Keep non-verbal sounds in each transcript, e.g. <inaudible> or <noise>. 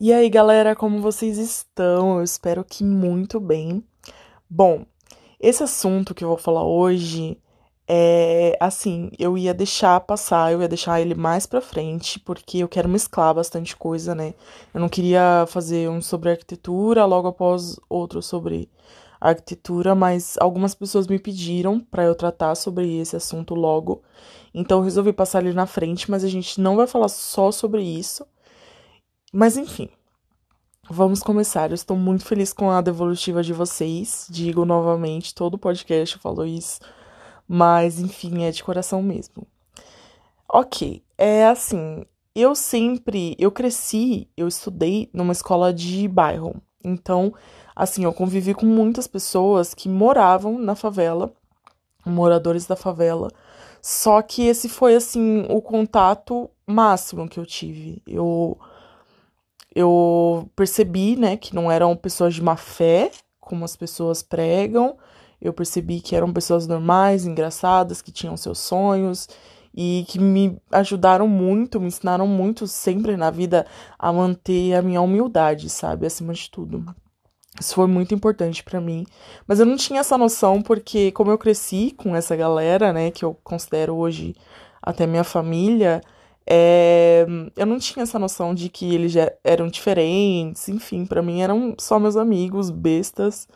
E aí, galera, como vocês estão? Eu espero que muito bem. Bom, esse assunto que eu vou falar hoje é assim, eu ia deixar passar, eu ia deixar ele mais pra frente, porque eu quero mesclar bastante coisa, né? Eu não queria fazer um sobre arquitetura logo após outro sobre arquitetura, mas algumas pessoas me pediram para eu tratar sobre esse assunto logo. Então eu resolvi passar ele na frente, mas a gente não vai falar só sobre isso. Mas enfim, vamos começar. Eu estou muito feliz com a devolutiva de vocês. Digo novamente, todo podcast falou isso. Mas enfim, é de coração mesmo. Ok, é assim. Eu sempre, eu cresci, eu estudei numa escola de bairro. Então, assim, eu convivi com muitas pessoas que moravam na favela, moradores da favela. Só que esse foi assim o contato máximo que eu tive. Eu eu percebi, né, que não eram pessoas de má fé, como as pessoas pregam. Eu percebi que eram pessoas normais, engraçadas, que tinham seus sonhos e que me ajudaram muito, me ensinaram muito sempre na vida a manter a minha humildade, sabe, acima de tudo. Isso foi muito importante para mim, mas eu não tinha essa noção porque como eu cresci com essa galera, né, que eu considero hoje até minha família, é, eu não tinha essa noção de que eles já eram diferentes, enfim, para mim eram só meus amigos, bestas,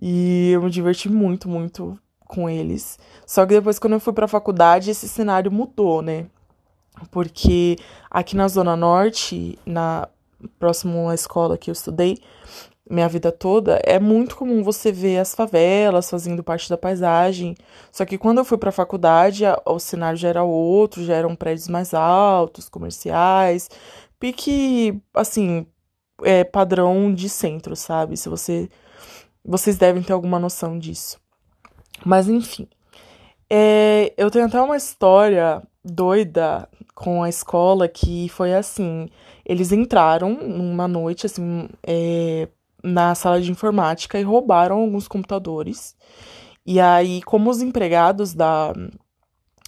e eu me diverti muito, muito com eles. Só que depois, quando eu fui pra faculdade, esse cenário mudou, né? Porque aqui na Zona Norte, na próximo à escola que eu estudei, minha vida toda, é muito comum você ver as favelas fazendo parte da paisagem. Só que quando eu fui para a faculdade, o cenário já era outro, já eram prédios mais altos, comerciais, pique, assim, é, padrão de centro, sabe? Se você vocês devem ter alguma noção disso. Mas enfim, é, eu tenho até uma história doida com a escola que foi assim. Eles entraram numa noite, assim, é, na sala de informática e roubaram alguns computadores. E aí, como os empregados da,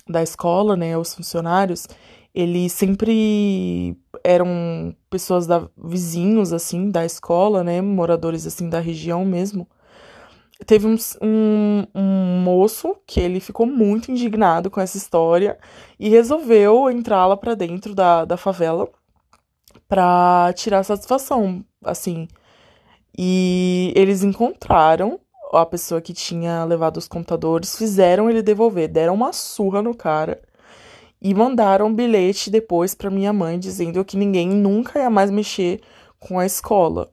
da escola, né, os funcionários, eles sempre eram pessoas da vizinhos assim da escola, né, moradores assim da região mesmo. Teve um, um, um moço que ele ficou muito indignado com essa história e resolveu entrar lá para dentro da, da favela para tirar satisfação, assim, e eles encontraram a pessoa que tinha levado os computadores, fizeram ele devolver, deram uma surra no cara e mandaram um bilhete depois para minha mãe dizendo que ninguém nunca ia mais mexer com a escola.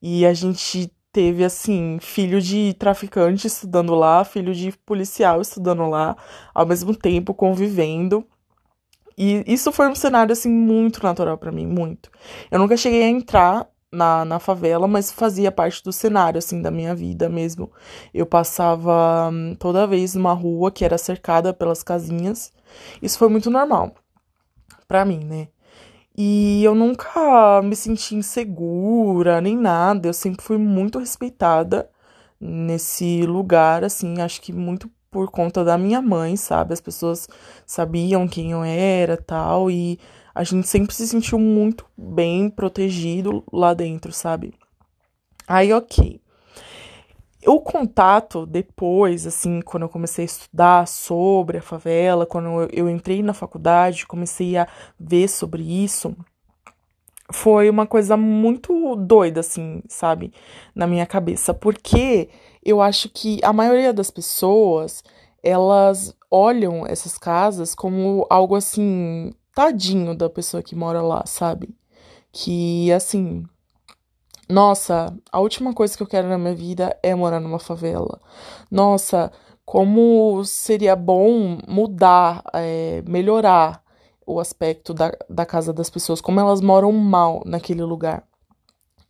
E a gente teve assim, filho de traficante estudando lá, filho de policial estudando lá, ao mesmo tempo convivendo. E isso foi um cenário assim muito natural para mim, muito. Eu nunca cheguei a entrar na, na favela, mas fazia parte do cenário, assim, da minha vida mesmo. Eu passava hum, toda vez numa rua que era cercada pelas casinhas. Isso foi muito normal para mim, né? E eu nunca me senti insegura nem nada. Eu sempre fui muito respeitada nesse lugar, assim, acho que muito por conta da minha mãe, sabe? As pessoas sabiam quem eu era, tal, e a gente sempre se sentiu muito bem protegido lá dentro, sabe? Aí, ok. O contato depois, assim, quando eu comecei a estudar sobre a favela, quando eu, eu entrei na faculdade, comecei a ver sobre isso, foi uma coisa muito doida, assim, sabe, na minha cabeça, porque eu acho que a maioria das pessoas elas olham essas casas como algo assim tadinho da pessoa que mora lá, sabe? Que assim, nossa, a última coisa que eu quero na minha vida é morar numa favela. Nossa, como seria bom mudar, é, melhorar o aspecto da, da casa das pessoas, como elas moram mal naquele lugar.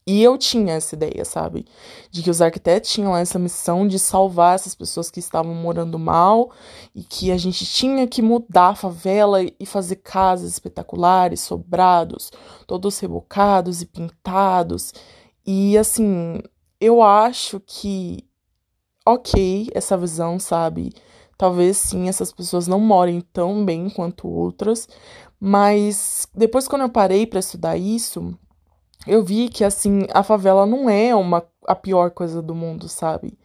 E eu tinha essa ideia, sabe? De que os arquitetos tinham essa missão de salvar essas pessoas que estavam morando mal e que a gente tinha que mudar a favela e fazer casas espetaculares, sobrados, todos rebocados e pintados. E assim, eu acho que ok essa visão, sabe? Talvez sim essas pessoas não morem tão bem quanto outras, mas depois quando eu parei para estudar isso, eu vi que assim, a favela não é uma a pior coisa do mundo, sabe?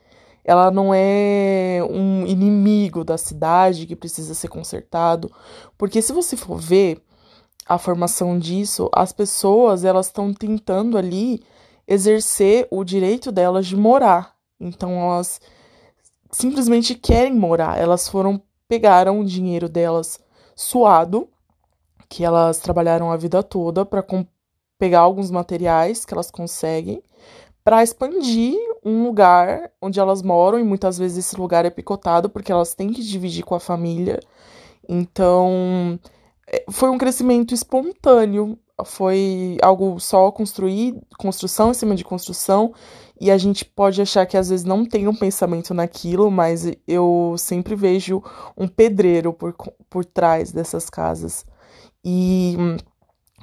Ela não é um inimigo da cidade que precisa ser consertado, porque se você for ver a formação disso, as pessoas elas estão tentando ali exercer o direito delas de morar. Então elas simplesmente querem morar. Elas foram pegaram o dinheiro delas suado, que elas trabalharam a vida toda para pegar alguns materiais que elas conseguem para expandir um lugar onde elas moram e muitas vezes esse lugar é picotado porque elas têm que dividir com a família. Então, é, foi um crescimento espontâneo, foi algo só construir, construção em cima de construção, e a gente pode achar que às vezes não tem um pensamento naquilo, mas eu sempre vejo um pedreiro por, por trás dessas casas. E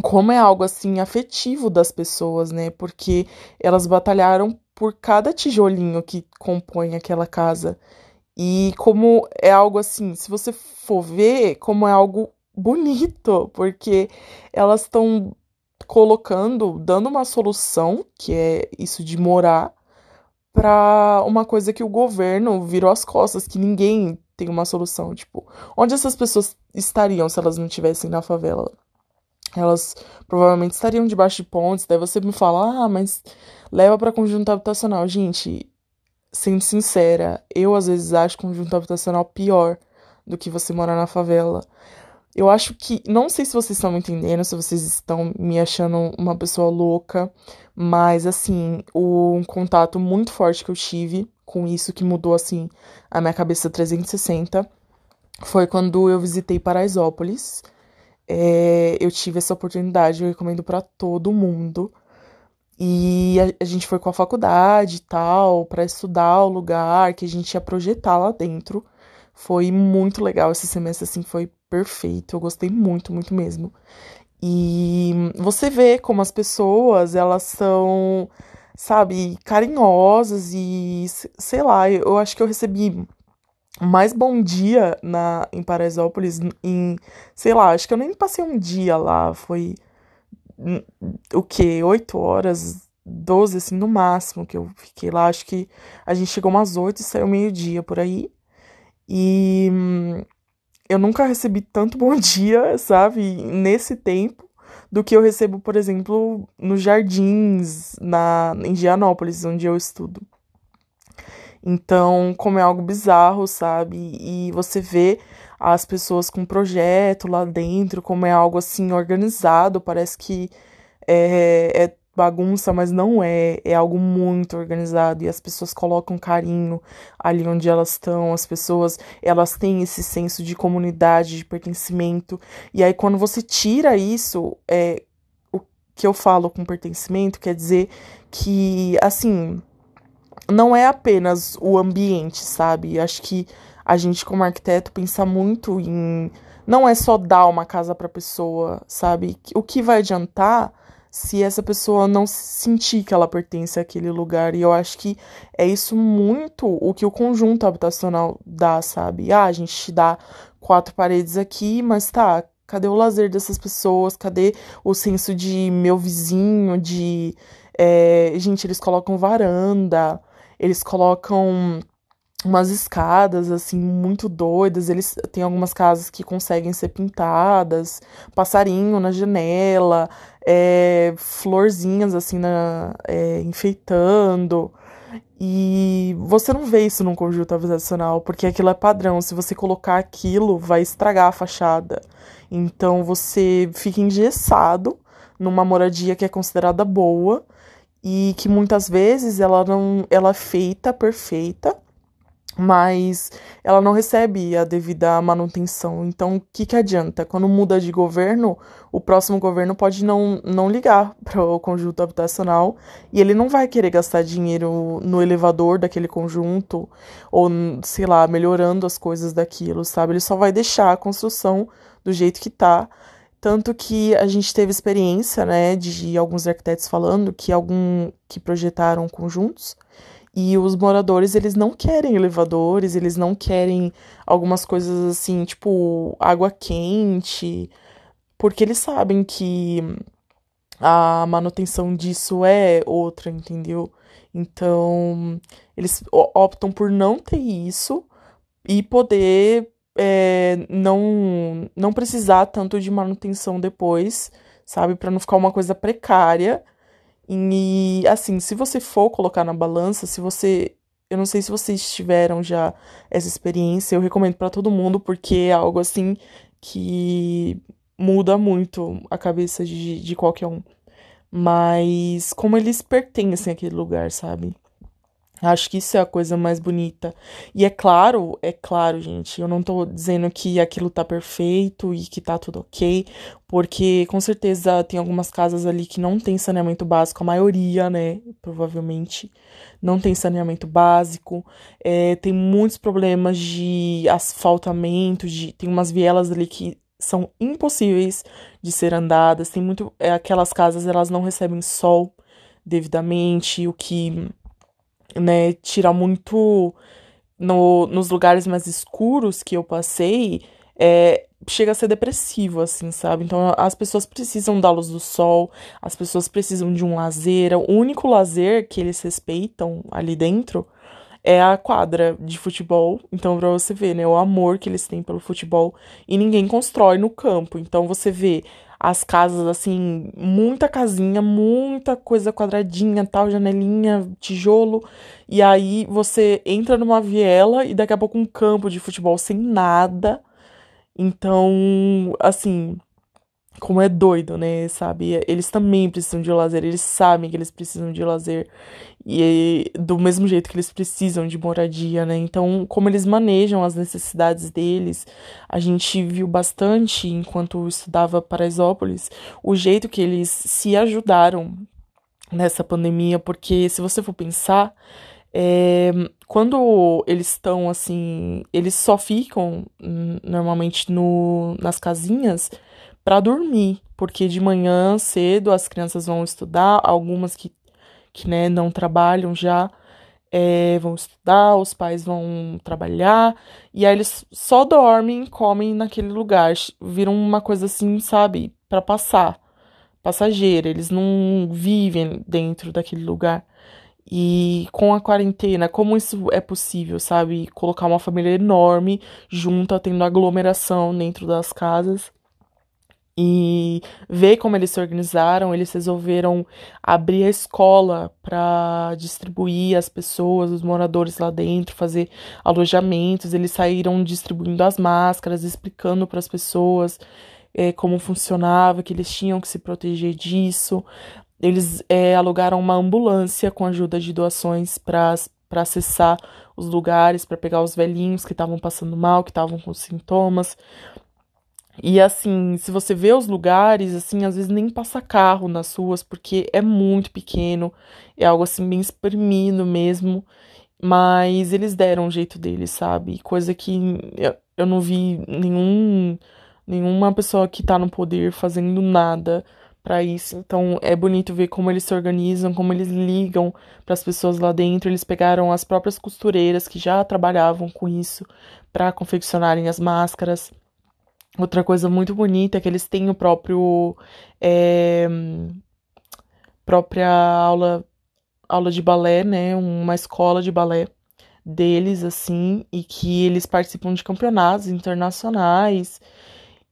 como é algo assim afetivo das pessoas, né? Porque elas batalharam por cada tijolinho que compõe aquela casa. E como é algo assim, se você for ver, como é algo bonito, porque elas estão colocando, dando uma solução, que é isso de morar, para uma coisa que o governo virou as costas, que ninguém tem uma solução. Tipo, onde essas pessoas estariam se elas não estivessem na favela? Elas provavelmente estariam debaixo de pontes. Daí você me fala, ah, mas leva para conjunto habitacional. Gente, sendo sincera, eu às vezes acho conjunto habitacional pior do que você morar na favela. Eu acho que. Não sei se vocês estão me entendendo, se vocês estão me achando uma pessoa louca, mas assim, o, um contato muito forte que eu tive com isso que mudou assim a minha cabeça 360 foi quando eu visitei Paraisópolis é, eu tive essa oportunidade, eu recomendo para todo mundo. E a, a, gente foi com a faculdade e tal, para estudar o lugar que a gente ia projetar lá dentro. Foi muito legal esse semestre, assim, foi perfeito. Eu gostei muito, muito mesmo. E você vê como as pessoas, elas são, sabe, carinhosas e, sei lá, eu acho que eu recebi mais bom dia na, em Paraisópolis em, sei lá, acho que eu nem passei um dia lá, foi o que, oito horas, doze assim, no máximo que eu fiquei lá, acho que a gente chegou umas oito e saiu meio-dia por aí, e hum, eu nunca recebi tanto bom <laughs> dia, sabe, nesse tempo, do que eu recebo, por exemplo, nos jardins, na, em Gianópolis, onde eu estudo. Então, como é algo bizarro, sabe? E você vê as pessoas com projeto lá dentro, como é algo assim organizado, parece que é, é bagunça, mas não é, é algo muito organizado e as pessoas colocam carinho ali onde elas estão, as pessoas, elas têm esse senso de comunidade, de pertencimento. E aí quando você tira isso, é o que eu falo com pertencimento quer dizer que assim, não é apenas o ambiente, sabe? Acho que a gente, como arquiteto, pensa muito em. Não é só dar uma casa para pessoa, sabe? O que vai adiantar se essa pessoa não sentir que ela pertence àquele lugar? E eu acho que é isso muito o que o conjunto habitacional dá, sabe? Ah, a gente te dá quatro paredes aqui, mas tá. Cadê o lazer dessas pessoas? Cadê o senso de meu vizinho? De. É... gente, eles colocam varanda eles colocam umas escadas assim muito doidas. Eles têm algumas casas que conseguem ser pintadas, passarinho na janela, é, florzinhas assim na, é, enfeitando. E você não vê isso num conjunto habitacional, porque aquilo é padrão. Se você colocar aquilo, vai estragar a fachada. Então você fica engessado numa moradia que é considerada boa e que muitas vezes ela não ela é feita perfeita mas ela não recebe a devida manutenção. Então, o que, que adianta? Quando muda de governo, o próximo governo pode não, não ligar <laughs> para o conjunto habitacional e ele não vai querer gastar dinheiro no elevador daquele conjunto ou, sei lá, melhorando as coisas daquilo, sabe? Ele só vai deixar a construção do jeito que tá tanto que a gente teve experiência, né, de alguns arquitetos falando que algum que projetaram conjuntos e os moradores, eles não querem elevadores, eles não querem algumas coisas assim, tipo água quente, porque eles sabem que a manutenção disso é outra, entendeu? Então, eles optam por não ter isso e poder é, não, não precisar tanto de manutenção depois, sabe? Para não ficar uma coisa precária. E, assim, se você for colocar na balança, se você. Eu não sei se vocês tiveram já essa experiência, eu recomendo para todo mundo, porque é algo assim que muda muito a cabeça de, de qualquer um. Mas como eles pertencem àquele lugar, sabe? Acho que isso é a coisa mais bonita. E é claro, é claro, gente, eu não tô dizendo que aquilo tá perfeito e que tá tudo ok, porque com certeza tem algumas casas ali que não tem saneamento básico, a maioria, né, provavelmente, não tem saneamento básico, é, tem muitos problemas de asfaltamento, de, tem umas vielas ali que são impossíveis de ser andadas, tem muito, é, aquelas casas, elas não recebem sol devidamente, o que né, tira muito no, nos lugares mais escuros que eu passei, é, chega a ser depressivo, assim, sabe? Então as pessoas precisam da luz do sol, as pessoas precisam de um lazer. O único lazer que eles respeitam ali dentro é a quadra de futebol. Então, pra você ver, né, o amor que eles têm pelo futebol. E ninguém constrói no campo. Então você vê as casas, assim, muita casinha, muita coisa quadradinha, tal, janelinha, tijolo. E aí você entra numa viela e daqui a pouco um campo de futebol sem nada. Então, assim, como é doido, né? Sabe? Eles também precisam de lazer, eles sabem que eles precisam de lazer. E do mesmo jeito que eles precisam de moradia, né? Então, como eles manejam as necessidades deles, a gente viu bastante enquanto estudava Paraisópolis, o jeito que eles se ajudaram nessa pandemia, porque se você for pensar, é, quando eles estão assim, eles só ficam hum, normalmente no, nas casinhas para dormir, porque de manhã cedo as crianças vão estudar, algumas que, que né, não trabalham já é, vão estudar, os pais vão trabalhar, e aí eles só dormem, comem naquele lugar, viram uma coisa assim, sabe, para passar, passageira, eles não vivem dentro daquele lugar. E com a quarentena, como isso é possível, sabe? Colocar uma família enorme junta, tendo aglomeração dentro das casas e ver como eles se organizaram, eles resolveram abrir a escola para distribuir as pessoas, os moradores lá dentro, fazer alojamentos. Eles saíram distribuindo as máscaras, explicando para as pessoas é, como funcionava, que eles tinham que se proteger disso. Eles é, alugaram uma ambulância com ajuda de doações para para acessar os lugares, para pegar os velhinhos que estavam passando mal, que estavam com sintomas. E assim, se você vê os lugares, assim, às vezes nem passa carro nas ruas, porque é muito pequeno, é algo assim bem espremido mesmo. Mas eles deram o jeito deles, sabe? Coisa que eu, eu não vi nenhum, nenhuma pessoa que tá no poder fazendo nada para isso. Então é bonito ver como eles se organizam, como eles ligam para as pessoas lá dentro. Eles pegaram as próprias costureiras que já trabalhavam com isso para confeccionarem as máscaras. Outra coisa muito bonita é que eles têm o próprio. É, própria aula, aula de balé, né? Uma escola de balé deles, assim, e que eles participam de campeonatos internacionais.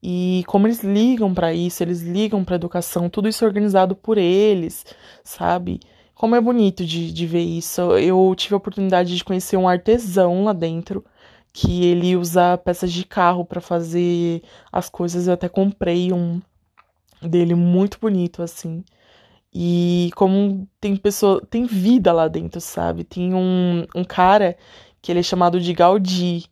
E como eles ligam para isso, eles ligam para educação, tudo isso é organizado por eles, sabe? Como é bonito de, de ver isso. Eu tive a oportunidade de conhecer um artesão lá dentro que ele usa peças de carro para fazer as coisas. Eu até comprei um dele muito bonito assim. E como tem pessoa, tem vida lá dentro, sabe? Tem um, um cara que ele é chamado de Gaudí.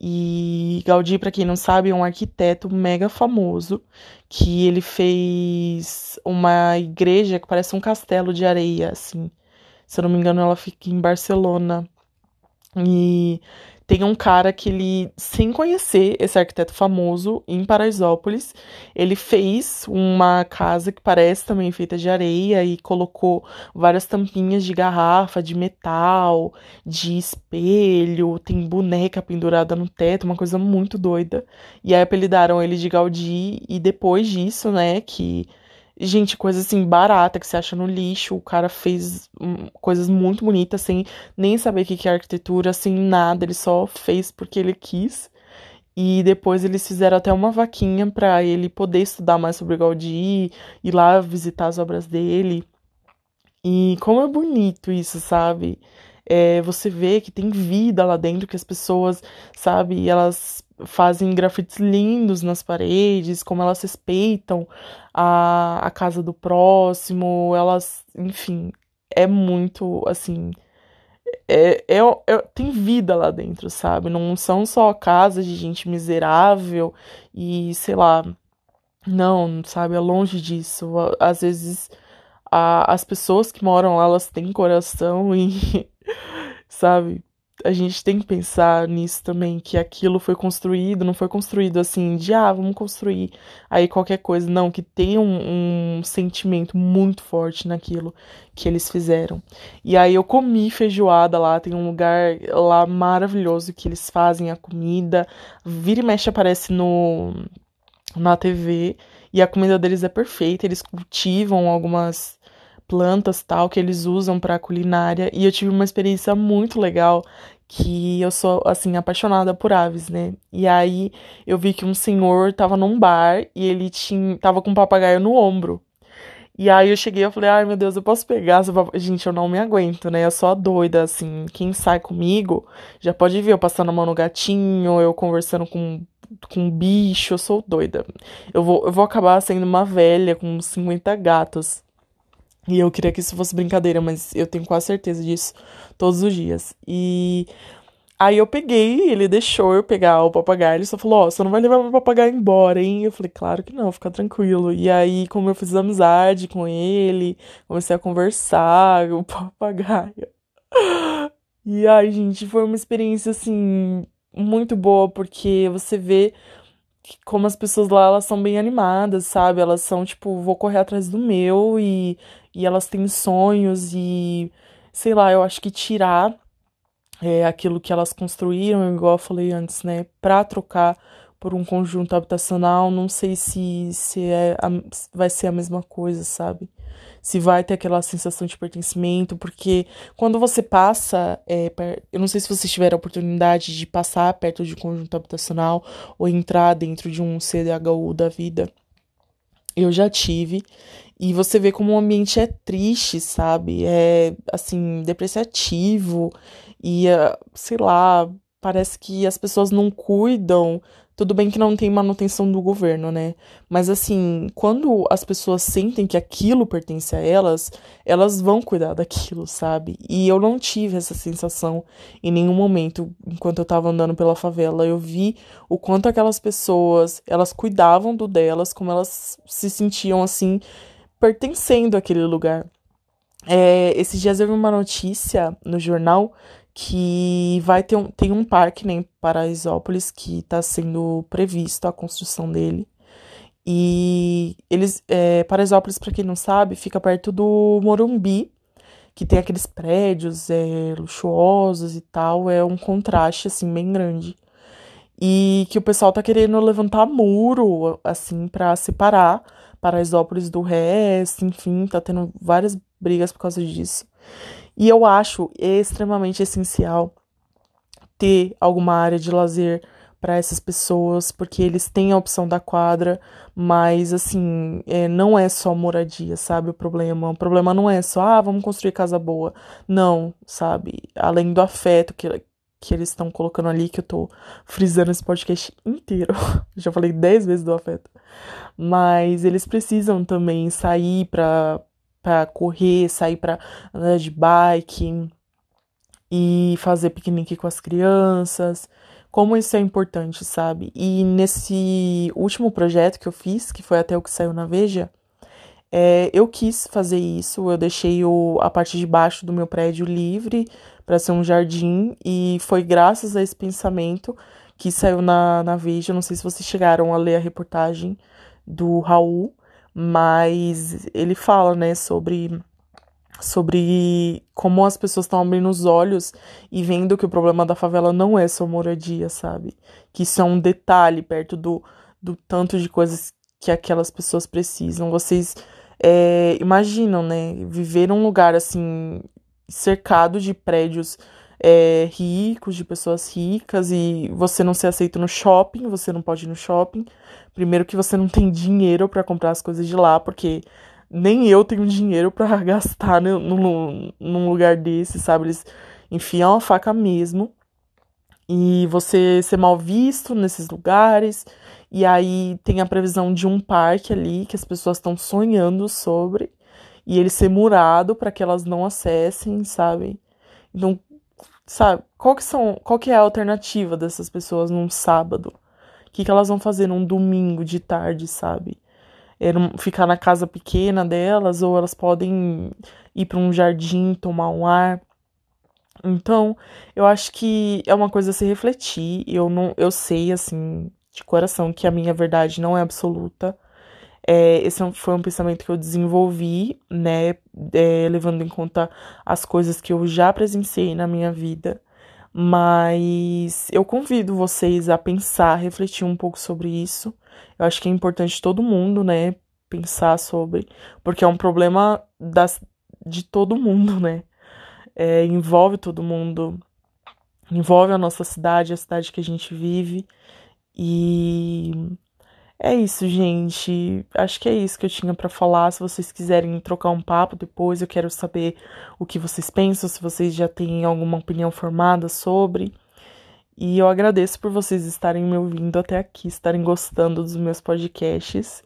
E Gaudí, para quem não sabe, é um arquiteto mega famoso que ele fez uma igreja que parece um castelo de areia, assim. Se eu não me engano, ela fica em Barcelona. E tem um cara que ele, sem conhecer esse arquiteto famoso em Paraisópolis, ele fez uma casa que parece também feita de areia e colocou várias tampinhas de garrafa, de metal, de espelho, tem boneca pendurada no teto, uma coisa muito doida. E aí apelidaram ele de Gaudí e depois disso, né, que Gente, coisa assim barata que você acha no lixo. O cara fez hum, coisas muito bonitas sem nem saber o que é arquitetura, sem nada. Ele só fez porque ele quis. E depois eles fizeram até uma vaquinha para ele poder estudar mais sobre Gaudí, ir lá visitar as obras dele. E como é bonito isso, sabe? É, você vê que tem vida lá dentro, que as pessoas, sabe, elas fazem grafites lindos nas paredes, como elas respeitam a, a casa do próximo, elas, enfim, é muito assim. É, é, é, tem vida lá dentro, sabe? Não são só casas de gente miserável e sei lá. Não, sabe? É longe disso. Às vezes a, as pessoas que moram lá, elas têm coração e, <laughs> sabe? A gente tem que pensar nisso também, que aquilo foi construído, não foi construído assim, de ah, vamos construir aí qualquer coisa. Não, que tem um, um sentimento muito forte naquilo que eles fizeram. E aí eu comi feijoada lá, tem um lugar lá maravilhoso que eles fazem a comida. Vira e mexe aparece no na TV e a comida deles é perfeita, eles cultivam algumas plantas tal que eles usam para culinária e eu tive uma experiência muito legal que eu sou assim apaixonada por aves, né? E aí eu vi que um senhor tava num bar e ele tinha tava com um papagaio no ombro. E aí eu cheguei e falei: "Ai, meu Deus, eu posso pegar essa Gente, eu não me aguento, né? Eu sou a doida assim. Quem sai comigo já pode ver eu passando a mão no gatinho, eu conversando com com um bicho, eu sou doida. Eu vou eu vou acabar sendo uma velha com 50 gatos. E eu queria que isso fosse brincadeira, mas eu tenho quase certeza disso todos os dias. E aí eu peguei, ele deixou eu pegar o papagaio, ele só falou: Ó, oh, você não vai levar meu papagaio embora, hein? Eu falei: Claro que não, fica tranquilo. E aí, como eu fiz amizade com ele, comecei a conversar <laughs> o papagaio. E aí, gente, foi uma experiência assim muito boa, porque você vê como as pessoas lá, elas são bem animadas, sabe? Elas são tipo, vou correr atrás do meu e, e elas têm sonhos e, sei lá, eu acho que tirar é, aquilo que elas construíram, igual eu falei antes, né, pra trocar por um conjunto habitacional, não sei se, se é vai ser a mesma coisa, sabe? Se vai ter aquela sensação de pertencimento, porque quando você passa, é, eu não sei se vocês tiveram a oportunidade de passar perto de um conjunto habitacional ou entrar dentro de um CDHU da vida. Eu já tive. E você vê como o ambiente é triste, sabe? É, assim, depreciativo. E, sei lá, parece que as pessoas não cuidam tudo bem que não tem manutenção do governo, né? Mas assim, quando as pessoas sentem que aquilo pertence a elas, elas vão cuidar daquilo, sabe? E eu não tive essa sensação em nenhum momento enquanto eu tava andando pela favela. Eu vi o quanto aquelas pessoas, elas cuidavam do delas, como elas se sentiam assim pertencendo àquele lugar. É, esses dias eu vi uma notícia no jornal que vai ter um, tem um parque né, em Paraisópolis que está sendo previsto a construção dele. E eles, é, Paraisópolis, para quem não sabe, fica perto do Morumbi, que tem aqueles prédios é, luxuosos e tal. É um contraste, assim, bem grande. E que o pessoal tá querendo levantar muro, assim, para separar Paraisópolis do resto, enfim, tá tendo várias brigas por causa disso. E eu acho extremamente essencial ter alguma área de lazer para essas pessoas, porque eles têm a opção da quadra, mas assim, é, não é só moradia, sabe? O problema. O problema não é só, ah, vamos construir casa boa. Não, sabe? Além do afeto que, que eles estão colocando ali, que eu tô frisando esse podcast inteiro. <laughs> Já falei dez vezes do afeto. Mas eles precisam também sair para para correr, sair para andar de bike e fazer piquenique com as crianças. Como isso é importante, sabe? E nesse último projeto que eu fiz, que foi até o que saiu na Veja, é, eu quis fazer isso. Eu deixei o, a parte de baixo do meu prédio livre para ser um jardim, e foi graças a esse pensamento que saiu na, na Veja. Não sei se vocês chegaram a ler a reportagem do Raul mas ele fala, né, sobre sobre como as pessoas estão abrindo os olhos e vendo que o problema da favela não é só moradia, sabe? Que isso é um detalhe perto do, do tanto de coisas que aquelas pessoas precisam. Vocês é, imaginam, né? Viver num lugar assim, cercado de prédios é, ricos, de pessoas ricas, e você não ser aceito no shopping, você não pode ir no shopping. Primeiro que você não tem dinheiro para comprar as coisas de lá, porque nem eu tenho dinheiro para <laughs> gastar num, num lugar desse, sabe? Eles enfiam a faca mesmo. E você ser mal visto nesses lugares. E aí tem a previsão de um parque ali que as pessoas estão sonhando sobre. E ele ser murado para que elas não acessem, sabe? Então, sabe, qual que são, qual que é a alternativa dessas pessoas num sábado? Que, que elas vão fazer num domingo de tarde, sabe? É ficar na casa pequena delas ou elas podem ir para um jardim tomar um ar. Então, eu acho que é uma coisa a se refletir. Eu não, eu sei assim de coração que a minha verdade não é absoluta. É, esse é foi um pensamento que eu desenvolvi, né, é, levando em conta as coisas que eu já presenciei na minha vida. Mas eu convido vocês a pensar, refletir um pouco sobre isso. Eu acho que é importante todo mundo, né, pensar sobre, porque é um problema das, de todo mundo, né? É, envolve todo mundo, envolve a nossa cidade, a cidade que a gente vive. E é isso, gente. Acho que é isso que eu tinha para falar. Se vocês quiserem trocar um papo depois, eu quero saber o que vocês pensam, se vocês já têm alguma opinião formada sobre. E eu agradeço por vocês estarem me ouvindo até aqui, estarem gostando dos meus podcasts.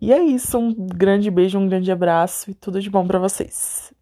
E é isso, um grande beijo, um grande abraço e tudo de bom para vocês.